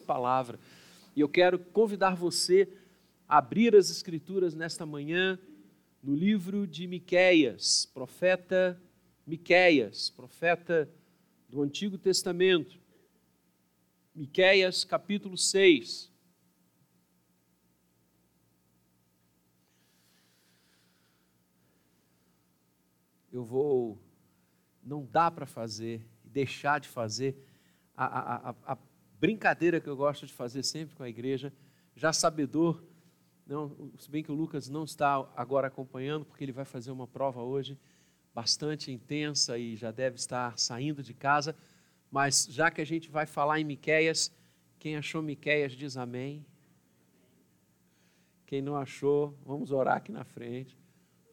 palavra. E eu quero convidar você a abrir as escrituras nesta manhã no livro de Miqueias, profeta Miqueias, profeta do Antigo Testamento. Miqueias, capítulo 6. Eu vou não dá para fazer, deixar de fazer a, a, a, a brincadeira que eu gosto de fazer sempre com a igreja, já sabedor, não, se bem que o Lucas não está agora acompanhando, porque ele vai fazer uma prova hoje bastante intensa e já deve estar saindo de casa, mas já que a gente vai falar em Miqueias, quem achou Miqueias diz amém. Quem não achou, vamos orar aqui na frente,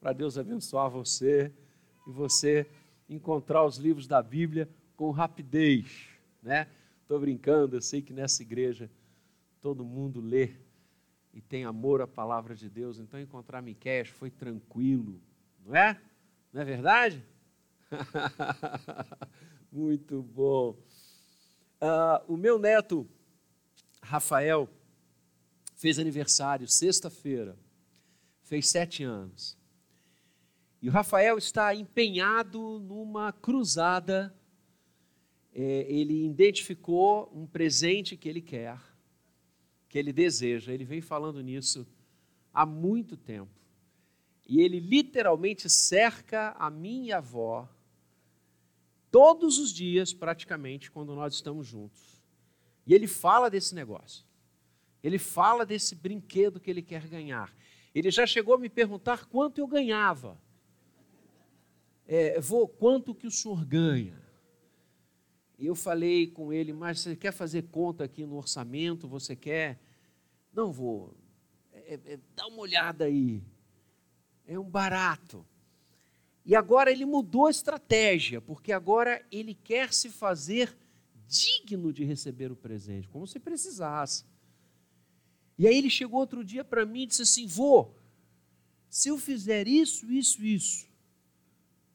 para Deus abençoar você e você encontrar os livros da Bíblia com rapidez, né? Estou brincando, eu sei que nessa igreja todo mundo lê e tem amor à palavra de Deus, então encontrar Miqueias foi tranquilo, não é? Não é verdade? Muito bom. Uh, o meu neto, Rafael, fez aniversário sexta-feira, fez sete anos. E o Rafael está empenhado numa cruzada ele identificou um presente que ele quer, que ele deseja. Ele vem falando nisso há muito tempo. E ele literalmente cerca a minha avó todos os dias, praticamente, quando nós estamos juntos. E ele fala desse negócio. Ele fala desse brinquedo que ele quer ganhar. Ele já chegou a me perguntar quanto eu ganhava. É, vou, quanto que o senhor ganha? E eu falei com ele, mas você quer fazer conta aqui no orçamento? Você quer? Não vou. É, é, dá uma olhada aí. É um barato. E agora ele mudou a estratégia, porque agora ele quer se fazer digno de receber o presente, como se precisasse. E aí ele chegou outro dia para mim e disse assim: Vô, se eu fizer isso, isso, isso,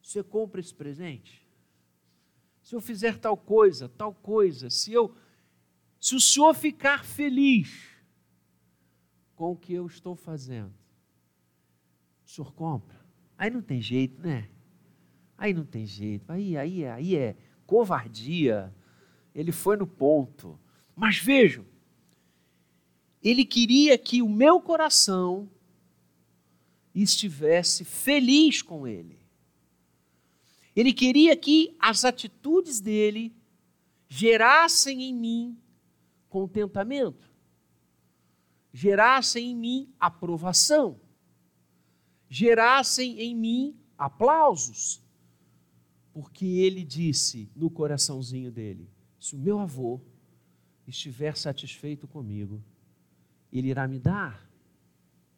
você compra esse presente? Se eu fizer tal coisa, tal coisa, se eu se o senhor ficar feliz com o que eu estou fazendo, o senhor compra. Aí não tem jeito, né? Aí não tem jeito. Aí, aí, aí é covardia. Ele foi no ponto. Mas vejam, ele queria que o meu coração estivesse feliz com ele. Ele queria que as atitudes dele gerassem em mim contentamento, gerassem em mim aprovação, gerassem em mim aplausos. Porque ele disse no coraçãozinho dele: se o meu avô estiver satisfeito comigo, ele irá me dar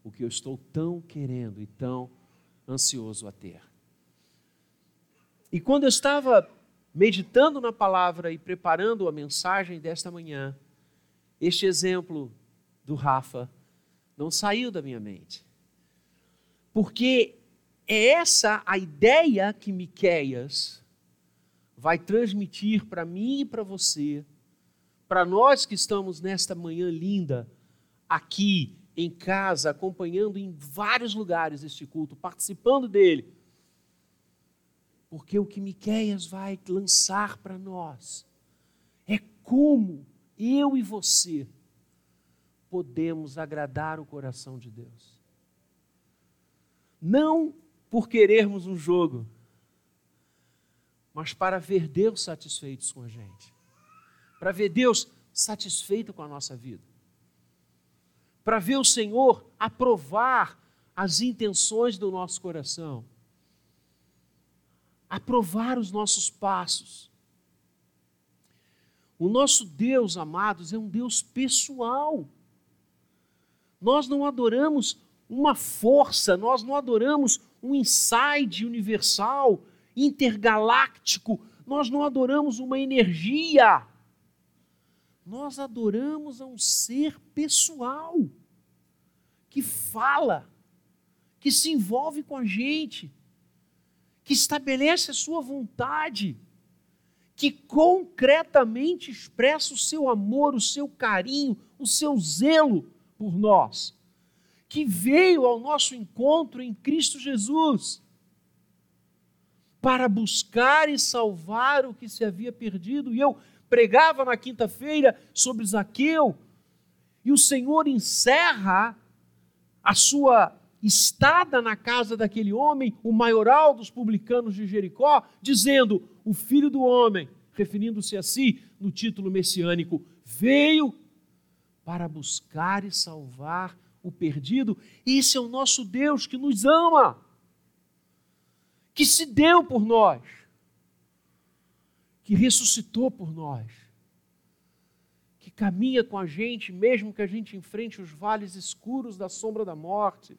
o que eu estou tão querendo e tão ansioso a ter. E quando eu estava meditando na palavra e preparando a mensagem desta manhã, este exemplo do Rafa não saiu da minha mente. Porque é essa a ideia que Miqueias vai transmitir para mim e para você, para nós que estamos nesta manhã linda, aqui em casa, acompanhando em vários lugares este culto, participando dele porque o que Miqueias vai lançar para nós é como eu e você podemos agradar o coração de Deus. Não por querermos um jogo, mas para ver Deus satisfeito com a gente. Para ver Deus satisfeito com a nossa vida. Para ver o Senhor aprovar as intenções do nosso coração aprovar os nossos passos. O nosso Deus, amados, é um Deus pessoal. Nós não adoramos uma força, nós não adoramos um inside universal, intergaláctico, nós não adoramos uma energia. Nós adoramos a um ser pessoal que fala, que se envolve com a gente, que estabelece a sua vontade, que concretamente expressa o seu amor, o seu carinho, o seu zelo por nós, que veio ao nosso encontro em Cristo Jesus para buscar e salvar o que se havia perdido. E eu pregava na quinta-feira sobre Zaqueu, e o Senhor encerra a sua estada na casa daquele homem, o maioral dos publicanos de Jericó, dizendo: O filho do homem, referindo-se a si no título messiânico, veio para buscar e salvar o perdido. Esse é o nosso Deus que nos ama que se deu por nós, que ressuscitou por nós, que caminha com a gente, mesmo que a gente enfrente os vales escuros da sombra da morte.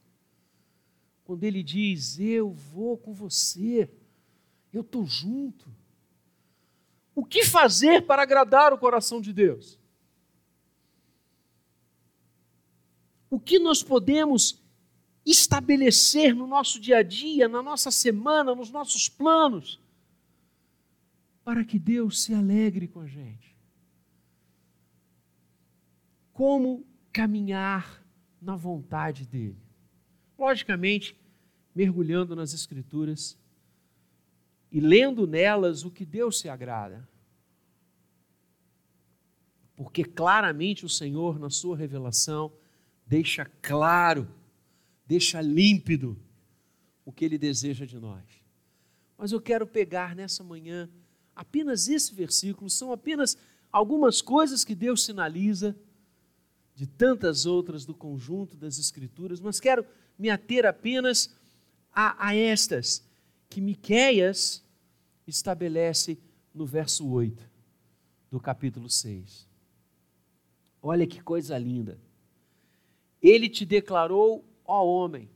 Quando Ele diz: Eu vou com você, eu estou junto. O que fazer para agradar o coração de Deus? O que nós podemos estabelecer no nosso dia a dia, na nossa semana, nos nossos planos, para que Deus se alegre com a gente. Como caminhar na vontade dEle? Logicamente, mergulhando nas Escrituras e lendo nelas o que Deus se agrada. Porque claramente o Senhor, na sua revelação, deixa claro deixa límpido o que ele deseja de nós. Mas eu quero pegar nessa manhã apenas esse versículo, são apenas algumas coisas que Deus sinaliza de tantas outras do conjunto das Escrituras, mas quero me ater apenas a, a estas que Miqueias estabelece no verso 8 do capítulo 6. Olha que coisa linda. Ele te declarou ó homem,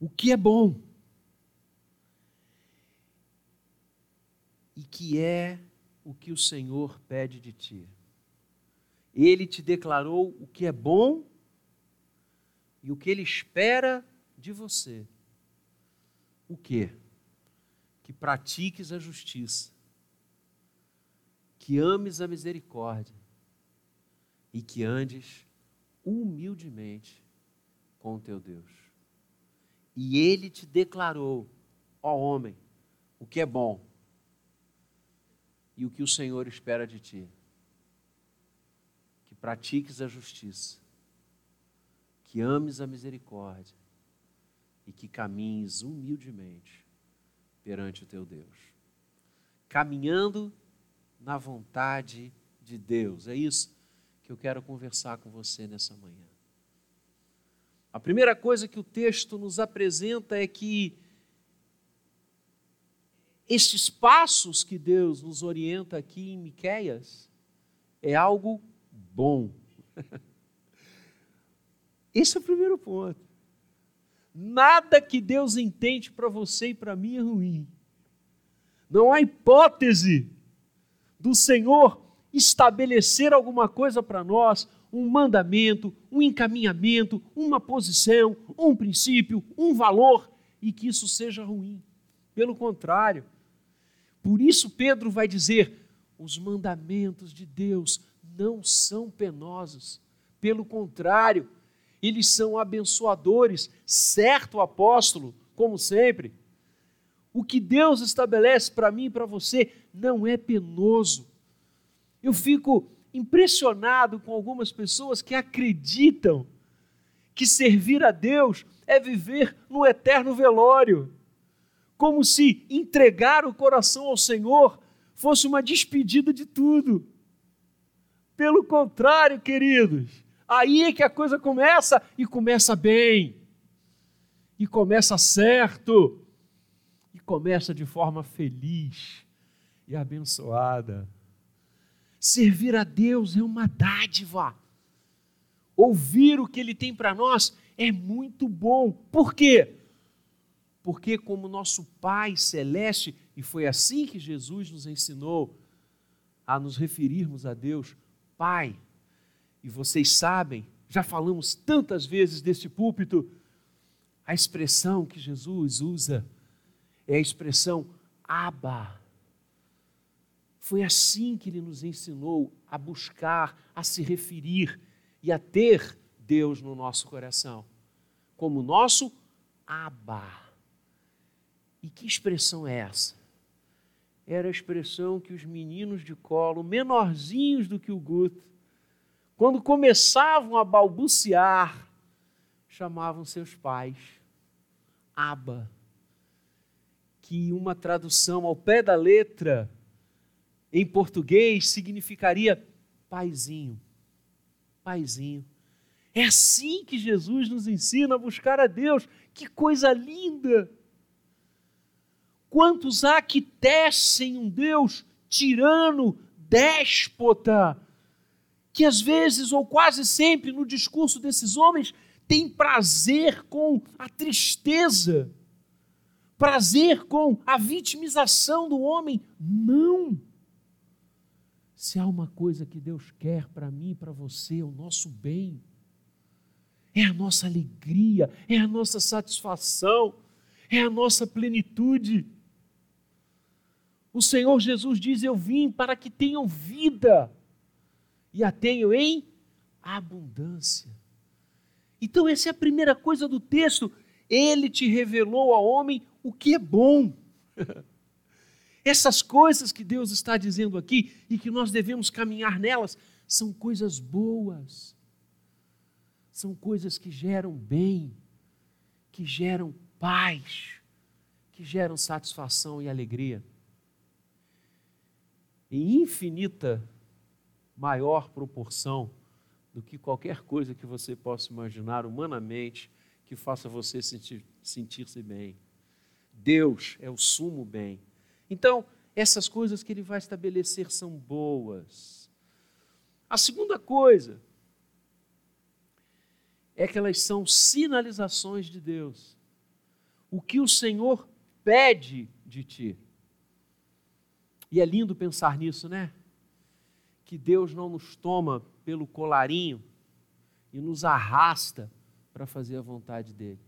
o que é bom e que é o que o Senhor pede de ti. Ele te declarou o que é bom e o que ele espera de você. O que? Que pratiques a justiça, que ames a misericórdia e que andes humildemente com o teu Deus. E ele te declarou, ó homem, o que é bom e o que o Senhor espera de ti. Que pratiques a justiça, que ames a misericórdia e que caminhes humildemente perante o teu Deus. Caminhando na vontade de Deus. É isso que eu quero conversar com você nessa manhã. A primeira coisa que o texto nos apresenta é que estes passos que Deus nos orienta aqui em Miqueias é algo bom. Esse é o primeiro ponto. Nada que Deus entende para você e para mim é ruim. Não há hipótese do Senhor estabelecer alguma coisa para nós um mandamento, um encaminhamento, uma posição, um princípio, um valor, e que isso seja ruim. Pelo contrário, por isso Pedro vai dizer: os mandamentos de Deus não são penosos, pelo contrário, eles são abençoadores, certo, apóstolo, como sempre. O que Deus estabelece para mim e para você não é penoso. Eu fico impressionado com algumas pessoas que acreditam que servir a Deus é viver no eterno velório, como se entregar o coração ao Senhor fosse uma despedida de tudo. Pelo contrário, queridos, aí é que a coisa começa e começa bem, e começa certo, e começa de forma feliz e abençoada. Servir a Deus é uma dádiva. Ouvir o que Ele tem para nós é muito bom. Por quê? Porque, como nosso Pai Celeste, e foi assim que Jesus nos ensinou a nos referirmos a Deus, Pai, e vocês sabem, já falamos tantas vezes deste púlpito, a expressão que Jesus usa é a expressão Abba, Foi assim que ele nos ensinou a buscar, a se referir e a ter Deus no nosso coração, como nosso Abba. E que expressão é essa? Era a expressão que os meninos de colo, menorzinhos do que o Guto, quando começavam a balbuciar, chamavam seus pais Abba, que uma tradução ao pé da letra em português significaria paizinho. Paizinho. É assim que Jesus nos ensina a buscar a Deus. Que coisa linda! Quantos há que tecem um Deus tirano, déspota, que às vezes ou quase sempre no discurso desses homens tem prazer com a tristeza, prazer com a vitimização do homem. Não! Se há uma coisa que Deus quer para mim e para você, é o nosso bem, é a nossa alegria, é a nossa satisfação, é a nossa plenitude. O Senhor Jesus diz: Eu vim para que tenham vida e a tenham em abundância. Então, essa é a primeira coisa do texto. Ele te revelou ao homem o que é bom. Essas coisas que Deus está dizendo aqui e que nós devemos caminhar nelas são coisas boas, são coisas que geram bem, que geram paz, que geram satisfação e alegria. Em infinita maior proporção do que qualquer coisa que você possa imaginar humanamente que faça você sentir-se sentir bem. Deus é o sumo bem. Então, essas coisas que ele vai estabelecer são boas. A segunda coisa é que elas são sinalizações de Deus. O que o Senhor pede de ti. E é lindo pensar nisso, né? Que Deus não nos toma pelo colarinho e nos arrasta para fazer a vontade dele.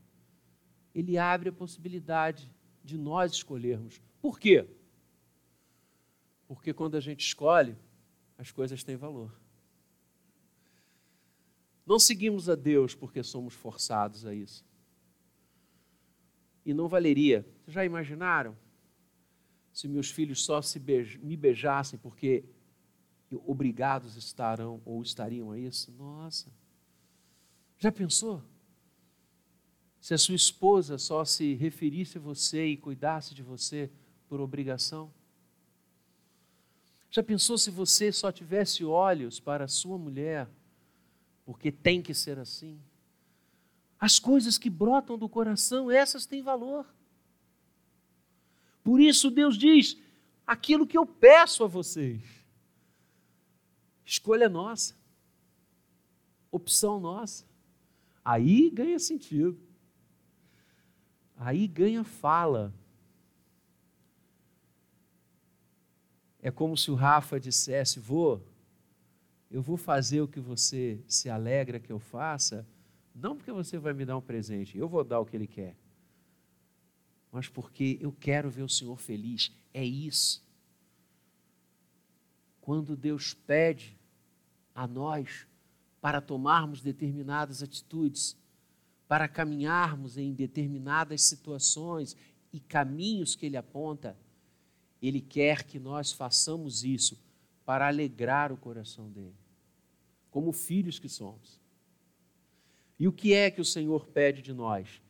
Ele abre a possibilidade de nós escolhermos por quê? Porque quando a gente escolhe, as coisas têm valor. Não seguimos a Deus porque somos forçados a isso. E não valeria. Vocês já imaginaram? Se meus filhos só beij me beijassem porque obrigados estarão ou estariam a isso? Nossa. Já pensou? Se a sua esposa só se referisse a você e cuidasse de você por obrigação? Já pensou se você só tivesse olhos para a sua mulher, porque tem que ser assim? As coisas que brotam do coração, essas têm valor. Por isso Deus diz: aquilo que eu peço a vocês, escolha nossa, opção nossa. Aí ganha sentido, aí ganha fala. É como se o Rafa dissesse: Vô, eu vou fazer o que você se alegra que eu faça, não porque você vai me dar um presente, eu vou dar o que ele quer, mas porque eu quero ver o Senhor feliz. É isso. Quando Deus pede a nós para tomarmos determinadas atitudes, para caminharmos em determinadas situações e caminhos que Ele aponta, ele quer que nós façamos isso para alegrar o coração dele, como filhos que somos. E o que é que o Senhor pede de nós?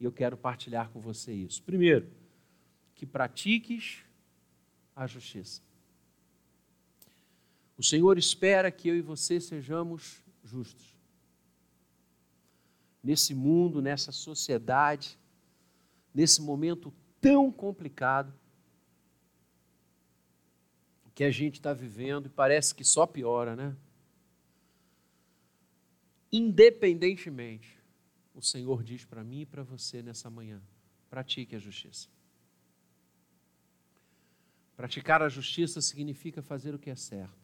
E eu quero partilhar com você isso. Primeiro, que pratiques a justiça. O Senhor espera que eu e você sejamos justos. Nesse mundo, nessa sociedade, nesse momento tão complicado, que a gente está vivendo e parece que só piora, né? Independentemente, o Senhor diz para mim e para você nessa manhã: pratique a justiça. Praticar a justiça significa fazer o que é certo,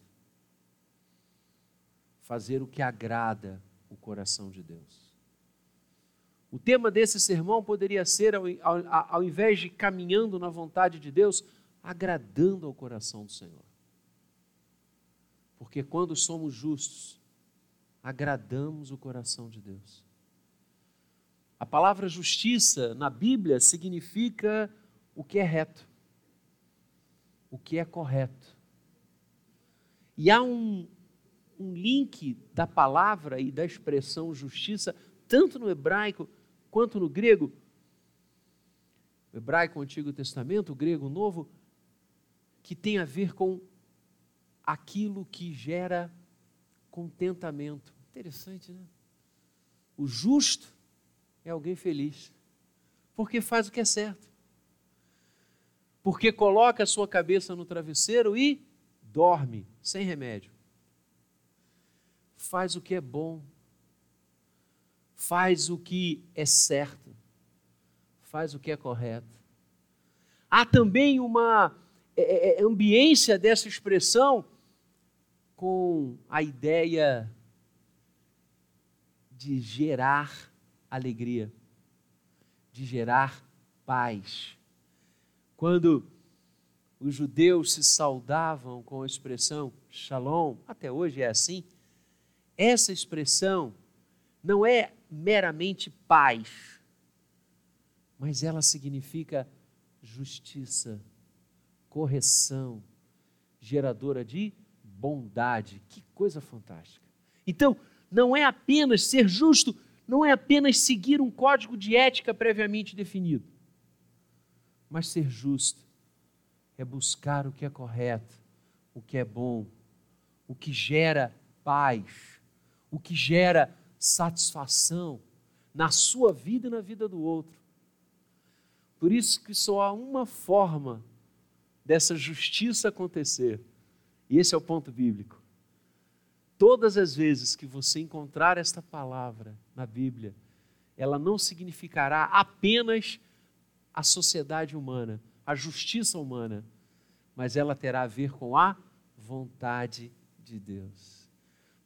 fazer o que agrada o coração de Deus. O tema desse sermão poderia ser, ao, ao, ao invés de caminhando na vontade de Deus, agradando ao coração do Senhor. Porque quando somos justos, agradamos o coração de Deus. A palavra justiça na Bíblia significa o que é reto, o que é correto. E há um, um link da palavra e da expressão justiça, tanto no hebraico quanto no grego. O hebraico, o Antigo Testamento, o grego, o Novo, que tem a ver com aquilo que gera contentamento. Interessante, né? O justo é alguém feliz, porque faz o que é certo, porque coloca a sua cabeça no travesseiro e dorme sem remédio. Faz o que é bom, faz o que é certo, faz o que é correto. Há também uma é, é, é, ambiência dessa expressão com a ideia de gerar alegria, de gerar paz. Quando os judeus se saudavam com a expressão shalom, até hoje é assim, essa expressão não é meramente paz, mas ela significa justiça, correção, geradora de bondade. Que coisa fantástica. Então, não é apenas ser justo, não é apenas seguir um código de ética previamente definido, mas ser justo é buscar o que é correto, o que é bom, o que gera paz, o que gera satisfação na sua vida e na vida do outro. Por isso que só há uma forma dessa justiça acontecer. E esse é o ponto bíblico. Todas as vezes que você encontrar esta palavra na Bíblia, ela não significará apenas a sociedade humana, a justiça humana, mas ela terá a ver com a vontade de Deus.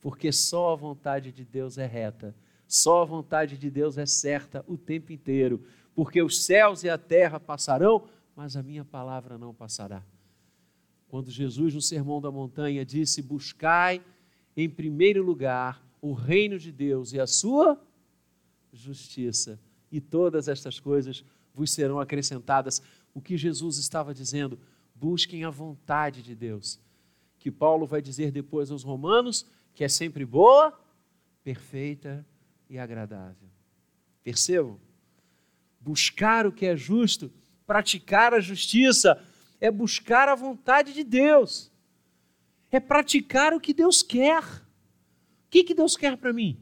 Porque só a vontade de Deus é reta, só a vontade de Deus é certa o tempo inteiro, porque os céus e a terra passarão, mas a minha palavra não passará. Quando Jesus, no Sermão da Montanha, disse: Buscai em primeiro lugar o reino de Deus e a sua justiça, e todas estas coisas vos serão acrescentadas. O que Jesus estava dizendo? Busquem a vontade de Deus, que Paulo vai dizer depois aos Romanos, que é sempre boa, perfeita e agradável. Percebam? Buscar o que é justo Praticar a justiça é buscar a vontade de Deus, é praticar o que Deus quer. O que, que Deus quer para mim?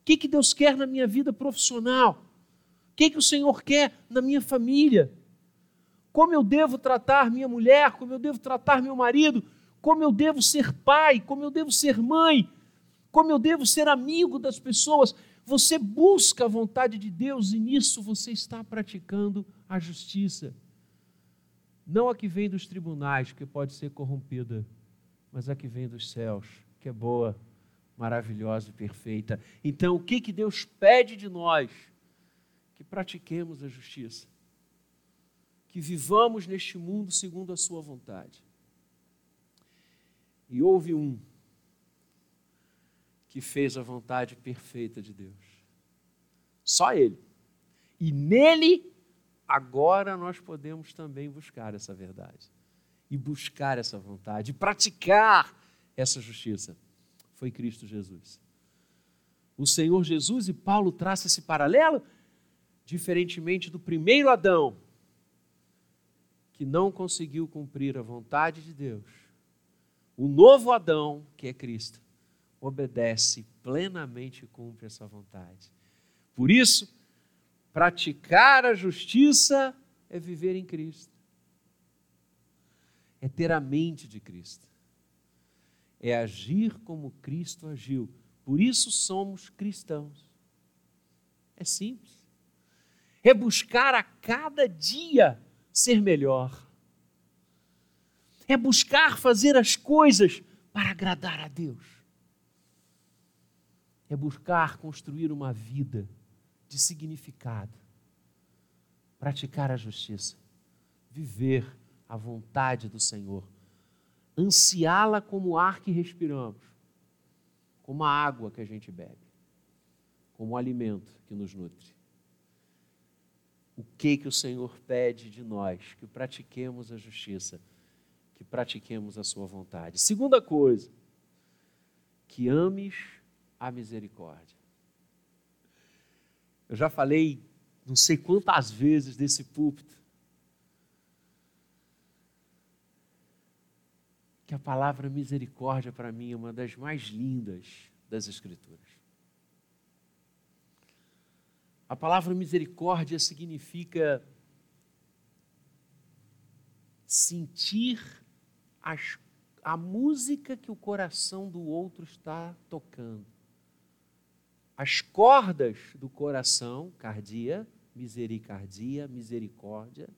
O que, que Deus quer na minha vida profissional? O que, que o Senhor quer na minha família? Como eu devo tratar minha mulher? Como eu devo tratar meu marido? Como eu devo ser pai? Como eu devo ser mãe? Como eu devo ser amigo das pessoas? Você busca a vontade de Deus e nisso você está praticando a justiça. Não a que vem dos tribunais, que pode ser corrompida, mas a que vem dos céus, que é boa, maravilhosa e perfeita. Então, o que, que Deus pede de nós? Que pratiquemos a justiça. Que vivamos neste mundo segundo a Sua vontade. E houve um que fez a vontade perfeita de Deus. Só Ele. E nele, agora nós podemos também buscar essa verdade. E buscar essa vontade, e praticar essa justiça. Foi Cristo Jesus. O Senhor Jesus, e Paulo traça esse paralelo, diferentemente do primeiro Adão, que não conseguiu cumprir a vontade de Deus. O novo Adão, que é Cristo, obedece plenamente e cumpre essa vontade. Por isso, praticar a justiça é viver em Cristo, é ter a mente de Cristo, é agir como Cristo agiu. Por isso somos cristãos. É simples. É buscar a cada dia ser melhor. É buscar fazer as coisas para agradar a Deus é buscar construir uma vida de significado, praticar a justiça, viver a vontade do Senhor, ansiá-la como o ar que respiramos, como a água que a gente bebe, como o alimento que nos nutre. O que que o Senhor pede de nós? Que pratiquemos a justiça, que pratiquemos a sua vontade. Segunda coisa, que ames a misericórdia. Eu já falei não sei quantas vezes desse púlpito que a palavra misericórdia para mim é uma das mais lindas das Escrituras. A palavra misericórdia significa sentir as, a música que o coração do outro está tocando. As cordas do coração, cardia, misericardia, misericórdia,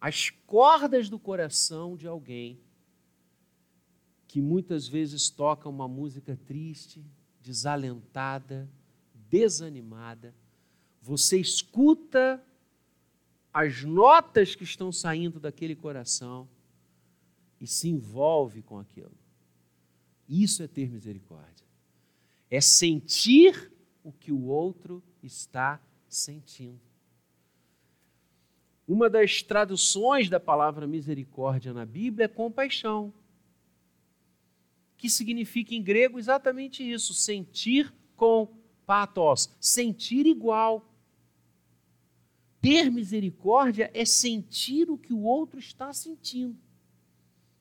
as cordas do coração de alguém que muitas vezes toca uma música triste, desalentada, desanimada. Você escuta as notas que estão saindo daquele coração e se envolve com aquilo. Isso é ter misericórdia. É sentir o que o outro está sentindo. Uma das traduções da palavra misericórdia na Bíblia é compaixão que significa em grego exatamente isso: sentir com pathos, sentir igual. Ter misericórdia é sentir o que o outro está sentindo.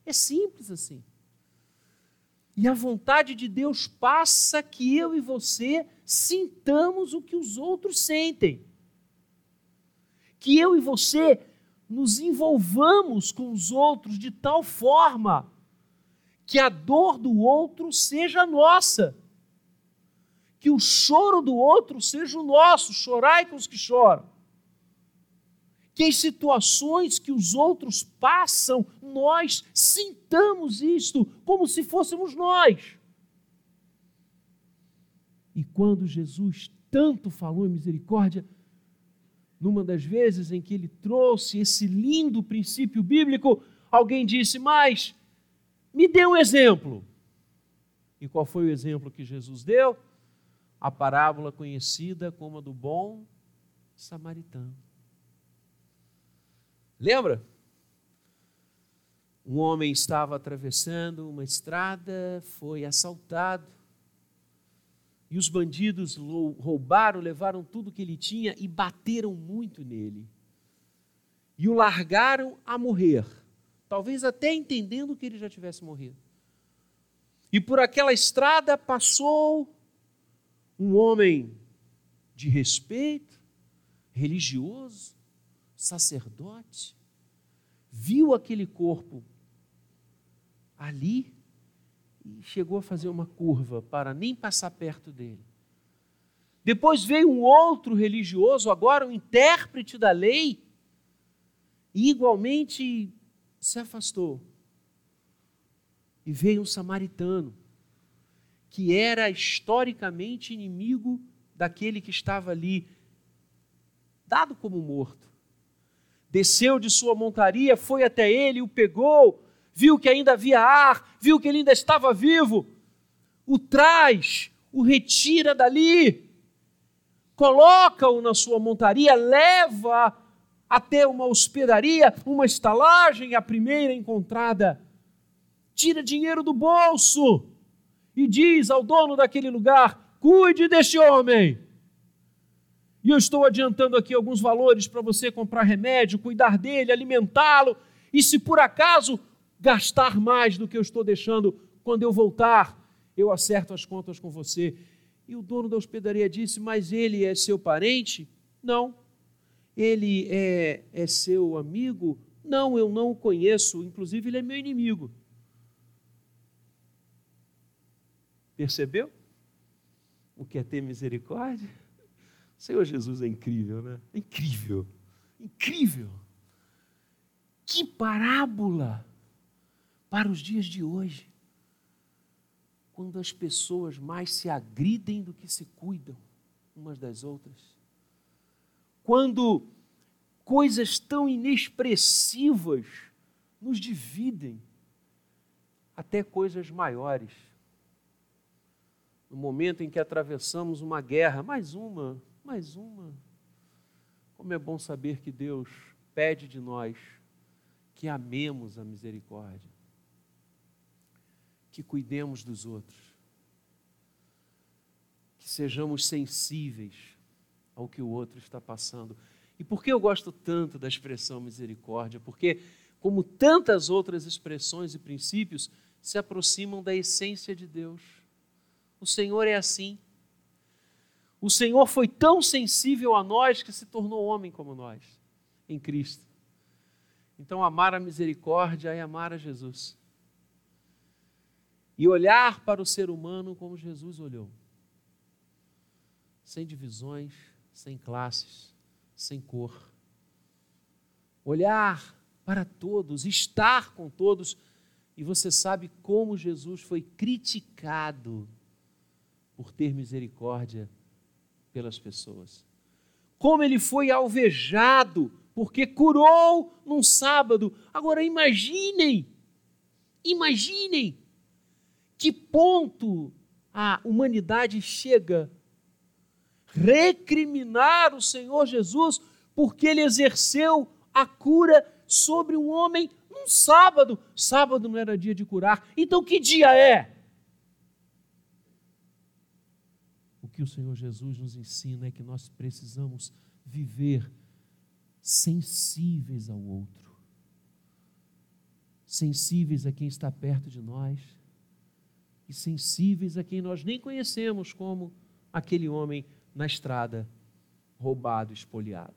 É simples assim. E a vontade de Deus passa que eu e você sintamos o que os outros sentem. Que eu e você nos envolvamos com os outros de tal forma que a dor do outro seja nossa, que o choro do outro seja o nosso, chorai com os que choram. Que as situações que os outros passam, nós sintamos isto como se fôssemos nós. E quando Jesus tanto falou em misericórdia, numa das vezes em que ele trouxe esse lindo princípio bíblico, alguém disse: Mas me dê um exemplo. E qual foi o exemplo que Jesus deu? A parábola conhecida como a do bom samaritano. Lembra? Um homem estava atravessando uma estrada, foi assaltado, e os bandidos roubaram, levaram tudo que ele tinha e bateram muito nele. E o largaram a morrer talvez até entendendo que ele já tivesse morrido. E por aquela estrada passou um homem de respeito, religioso, sacerdote, viu aquele corpo ali e chegou a fazer uma curva para nem passar perto dele. Depois veio um outro religioso, agora um intérprete da lei, e igualmente se afastou. E veio um samaritano, que era historicamente inimigo daquele que estava ali, dado como morto. Desceu de sua montaria, foi até ele, o pegou, viu que ainda havia ar, viu que ele ainda estava vivo, o traz, o retira dali, coloca-o na sua montaria, leva até uma hospedaria, uma estalagem, a primeira encontrada. Tira dinheiro do bolso e diz ao dono daquele lugar: cuide deste homem. E eu estou adiantando aqui alguns valores para você comprar remédio, cuidar dele, alimentá-lo, e se por acaso gastar mais do que eu estou deixando, quando eu voltar, eu acerto as contas com você. E o dono da hospedaria disse: Mas ele é seu parente? Não ele é, é seu amigo? Não, eu não o conheço, inclusive ele é meu inimigo. Percebeu? O que é ter misericórdia? O Senhor Jesus é incrível, né? Incrível, incrível. Que parábola para os dias de hoje, quando as pessoas mais se agridem do que se cuidam umas das outras quando coisas tão inexpressivas nos dividem, até coisas maiores. No momento em que atravessamos uma guerra, mais uma, mais uma. Como é bom saber que Deus pede de nós que amemos a misericórdia, que cuidemos dos outros, que sejamos sensíveis ao que o outro está passando. E por que eu gosto tanto da expressão misericórdia? Porque, como tantas outras expressões e princípios, se aproximam da essência de Deus. O Senhor é assim. O Senhor foi tão sensível a nós que se tornou homem como nós, em Cristo. Então, amar a misericórdia é amar a Jesus. E olhar para o ser humano como Jesus olhou. Sem divisões, sem classes, sem cor. Olhar para todos, estar com todos. E você sabe como Jesus foi criticado por ter misericórdia pelas pessoas. Como ele foi alvejado porque curou num sábado. Agora imaginem, imaginem que ponto a humanidade chega recriminar o Senhor Jesus porque ele exerceu a cura sobre um homem num sábado. Sábado não era dia de curar. Então que dia é? O que o Senhor Jesus nos ensina é que nós precisamos viver sensíveis ao outro, sensíveis a quem está perto de nós e sensíveis a quem nós nem conhecemos, como aquele homem na estrada, roubado, espoliado.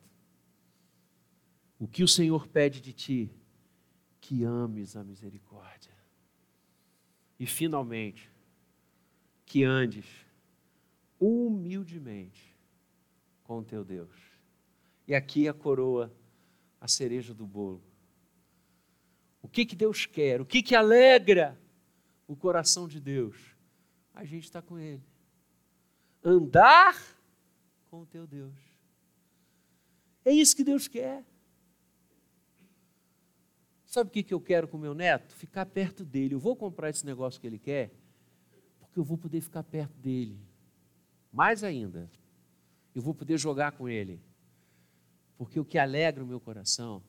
O que o Senhor pede de ti? Que ames a misericórdia. E finalmente, que andes humildemente com teu Deus e aqui a coroa, a cereja do bolo. O que, que Deus quer? O que, que alegra o coração de Deus? A gente está com Ele. Andar com o teu Deus. É isso que Deus quer. Sabe o que, que eu quero com meu neto? Ficar perto dele. Eu vou comprar esse negócio que ele quer, porque eu vou poder ficar perto dele. Mais ainda, eu vou poder jogar com ele. Porque o que alegra o meu coração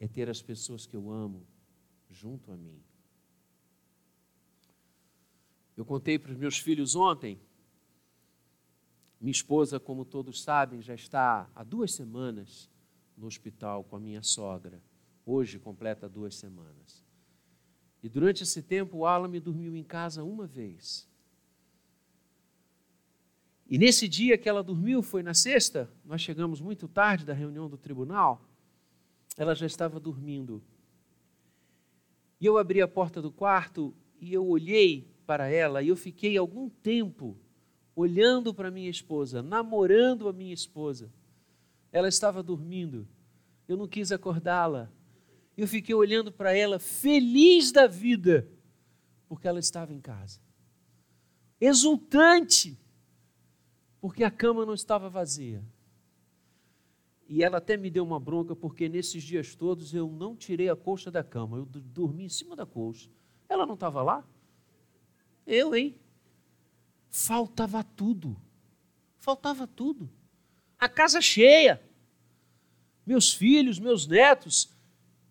é ter as pessoas que eu amo junto a mim. Eu contei para os meus filhos ontem. Minha esposa, como todos sabem, já está há duas semanas no hospital com a minha sogra. Hoje completa duas semanas. E durante esse tempo, o Alan me dormiu em casa uma vez. E nesse dia que ela dormiu, foi na sexta, nós chegamos muito tarde da reunião do tribunal, ela já estava dormindo. E eu abri a porta do quarto e eu olhei para ela e eu fiquei algum tempo olhando para minha esposa, namorando a minha esposa. Ela estava dormindo. Eu não quis acordá-la. Eu fiquei olhando para ela, feliz da vida, porque ela estava em casa. Exultante porque a cama não estava vazia. E ela até me deu uma bronca, porque nesses dias todos eu não tirei a colcha da cama, eu dormi em cima da colcha. Ela não estava lá? Eu, hein? Faltava tudo. Faltava tudo. A casa cheia. Meus filhos, meus netos.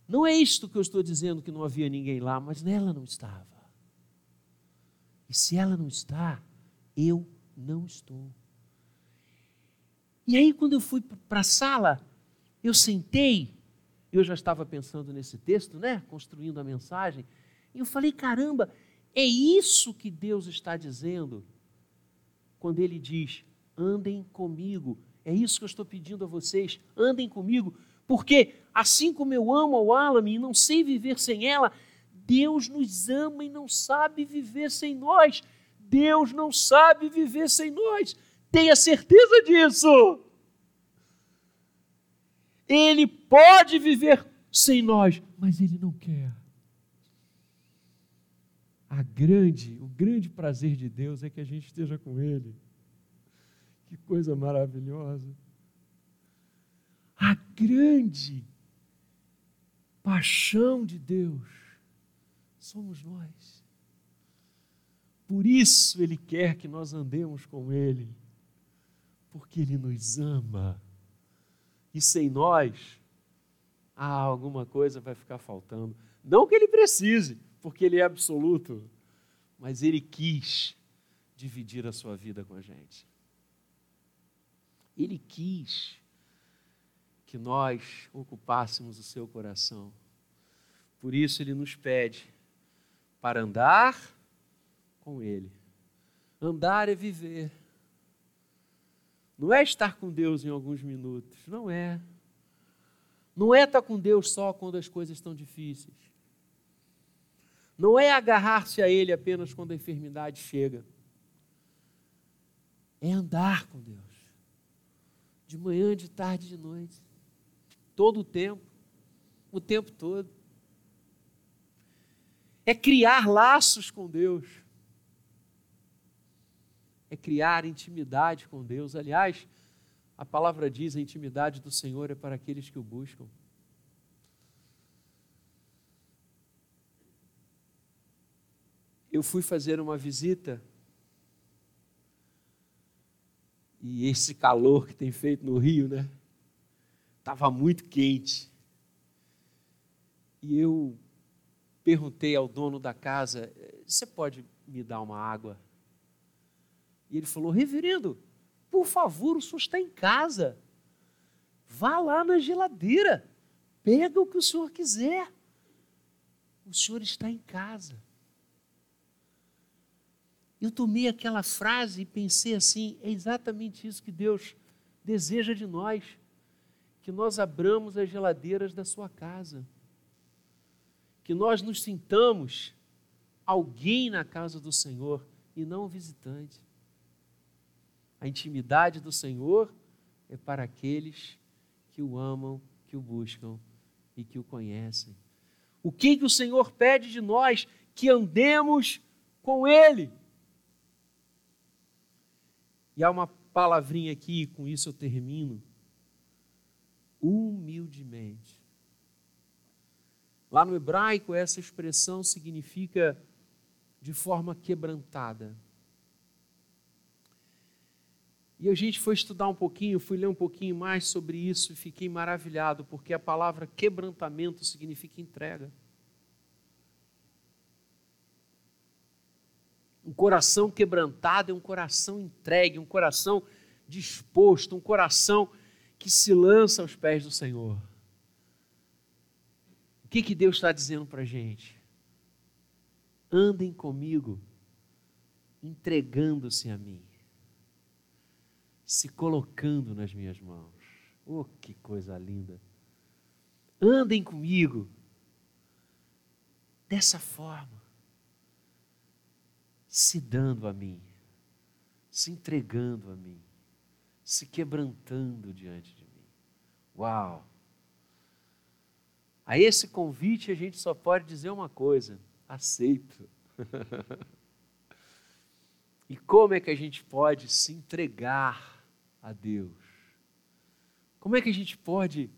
Não é isto que eu estou dizendo que não havia ninguém lá, mas nela não estava. E se ela não está, eu não estou. E aí, quando eu fui para a sala, eu sentei, eu já estava pensando nesse texto, né? Construindo a mensagem, e eu falei: caramba, é isso que Deus está dizendo quando Ele diz: andem comigo. É isso que eu estou pedindo a vocês: andem comigo, porque assim como eu amo ao Alame e não sei viver sem ela, Deus nos ama e não sabe viver sem nós. Deus não sabe viver sem nós. Tenha certeza disso. Ele pode viver sem nós, mas ele não quer. A grande, o grande prazer de Deus é que a gente esteja com ele. Que coisa maravilhosa. A grande paixão de Deus somos nós. Por isso Ele quer que nós andemos com Ele, porque Ele nos ama. E sem nós, ah, alguma coisa vai ficar faltando. Não que Ele precise, porque Ele é absoluto, mas Ele quis dividir a sua vida com a gente. Ele quis que nós ocupássemos o seu coração. Por isso ele nos pede para andar com ele. Andar é viver. Não é estar com Deus em alguns minutos, não é. Não é estar com Deus só quando as coisas estão difíceis. Não é agarrar-se a Ele apenas quando a enfermidade chega. É andar com Deus. De manhã, de tarde, de noite todo o tempo, o tempo todo. É criar laços com Deus. É criar intimidade com Deus. Aliás, a palavra diz: a intimidade do Senhor é para aqueles que o buscam. Eu fui fazer uma visita e esse calor que tem feito no Rio, né? Estava muito quente. E eu perguntei ao dono da casa: Você pode me dar uma água? E ele falou: Reverendo, por favor, o senhor está em casa. Vá lá na geladeira. Pega o que o senhor quiser. O senhor está em casa. Eu tomei aquela frase e pensei assim: é exatamente isso que Deus deseja de nós que nós abramos as geladeiras da sua casa, que nós nos sintamos alguém na casa do Senhor e não um visitante. A intimidade do Senhor é para aqueles que o amam, que o buscam e que o conhecem. O que, que o Senhor pede de nós? Que andemos com Ele. E há uma palavrinha aqui, com isso eu termino humildemente. Lá no hebraico, essa expressão significa de forma quebrantada. E a gente foi estudar um pouquinho, fui ler um pouquinho mais sobre isso e fiquei maravilhado, porque a palavra quebrantamento significa entrega. Um coração quebrantado é um coração entregue, um coração disposto, um coração que se lança aos pés do Senhor. O que, que Deus está dizendo para a gente? Andem comigo, entregando-se a mim, se colocando nas minhas mãos. Oh, que coisa linda! Andem comigo dessa forma, se dando a mim, se entregando a mim se quebrantando diante de mim. Uau! A esse convite a gente só pode dizer uma coisa: aceito. e como é que a gente pode se entregar a Deus? Como é que a gente pode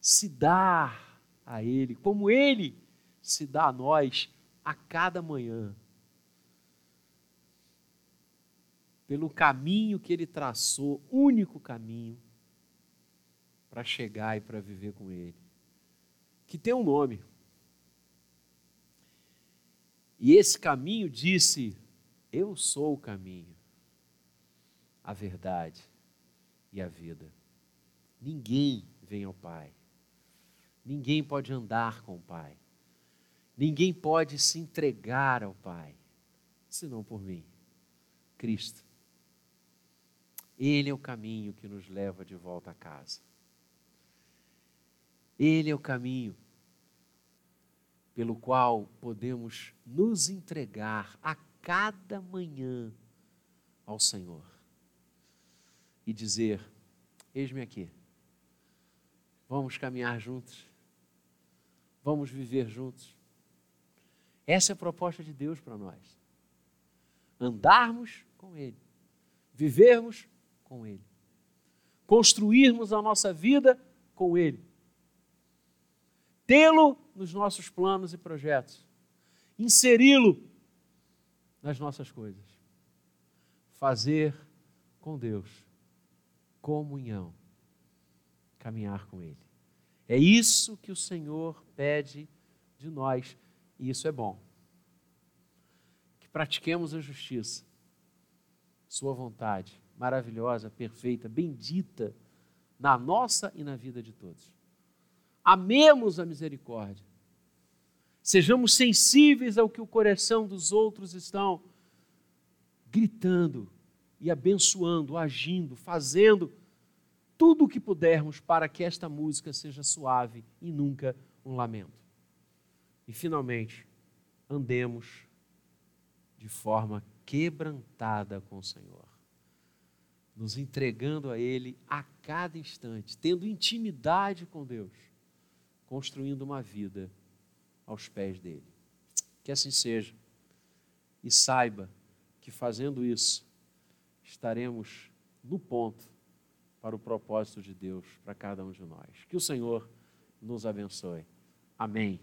se dar a Ele, como Ele se dá a nós a cada manhã? Pelo caminho que ele traçou, único caminho para chegar e para viver com ele, que tem um nome. E esse caminho disse: Eu sou o caminho, a verdade e a vida. Ninguém vem ao Pai. Ninguém pode andar com o Pai. Ninguém pode se entregar ao Pai, senão por mim, Cristo. Ele é o caminho que nos leva de volta a casa. Ele é o caminho pelo qual podemos nos entregar a cada manhã ao Senhor e dizer: Eis-me aqui, vamos caminhar juntos, vamos viver juntos. Essa é a proposta de Deus para nós. Andarmos com Ele, vivermos com Ele. Construirmos a nossa vida com Ele. Tê-lo nos nossos planos e projetos. inseri-lo nas nossas coisas. Fazer com Deus comunhão, caminhar com Ele. É isso que o Senhor pede de nós, e isso é bom. Que pratiquemos a justiça, Sua vontade, maravilhosa, perfeita, bendita, na nossa e na vida de todos. Amemos a misericórdia. Sejamos sensíveis ao que o coração dos outros estão gritando e abençoando, agindo, fazendo tudo o que pudermos para que esta música seja suave e nunca um lamento. E finalmente, andemos de forma quebrantada com o Senhor, nos entregando a Ele a cada instante, tendo intimidade com Deus, construindo uma vida aos pés dele. Que assim seja. E saiba que fazendo isso, estaremos no ponto para o propósito de Deus para cada um de nós. Que o Senhor nos abençoe. Amém.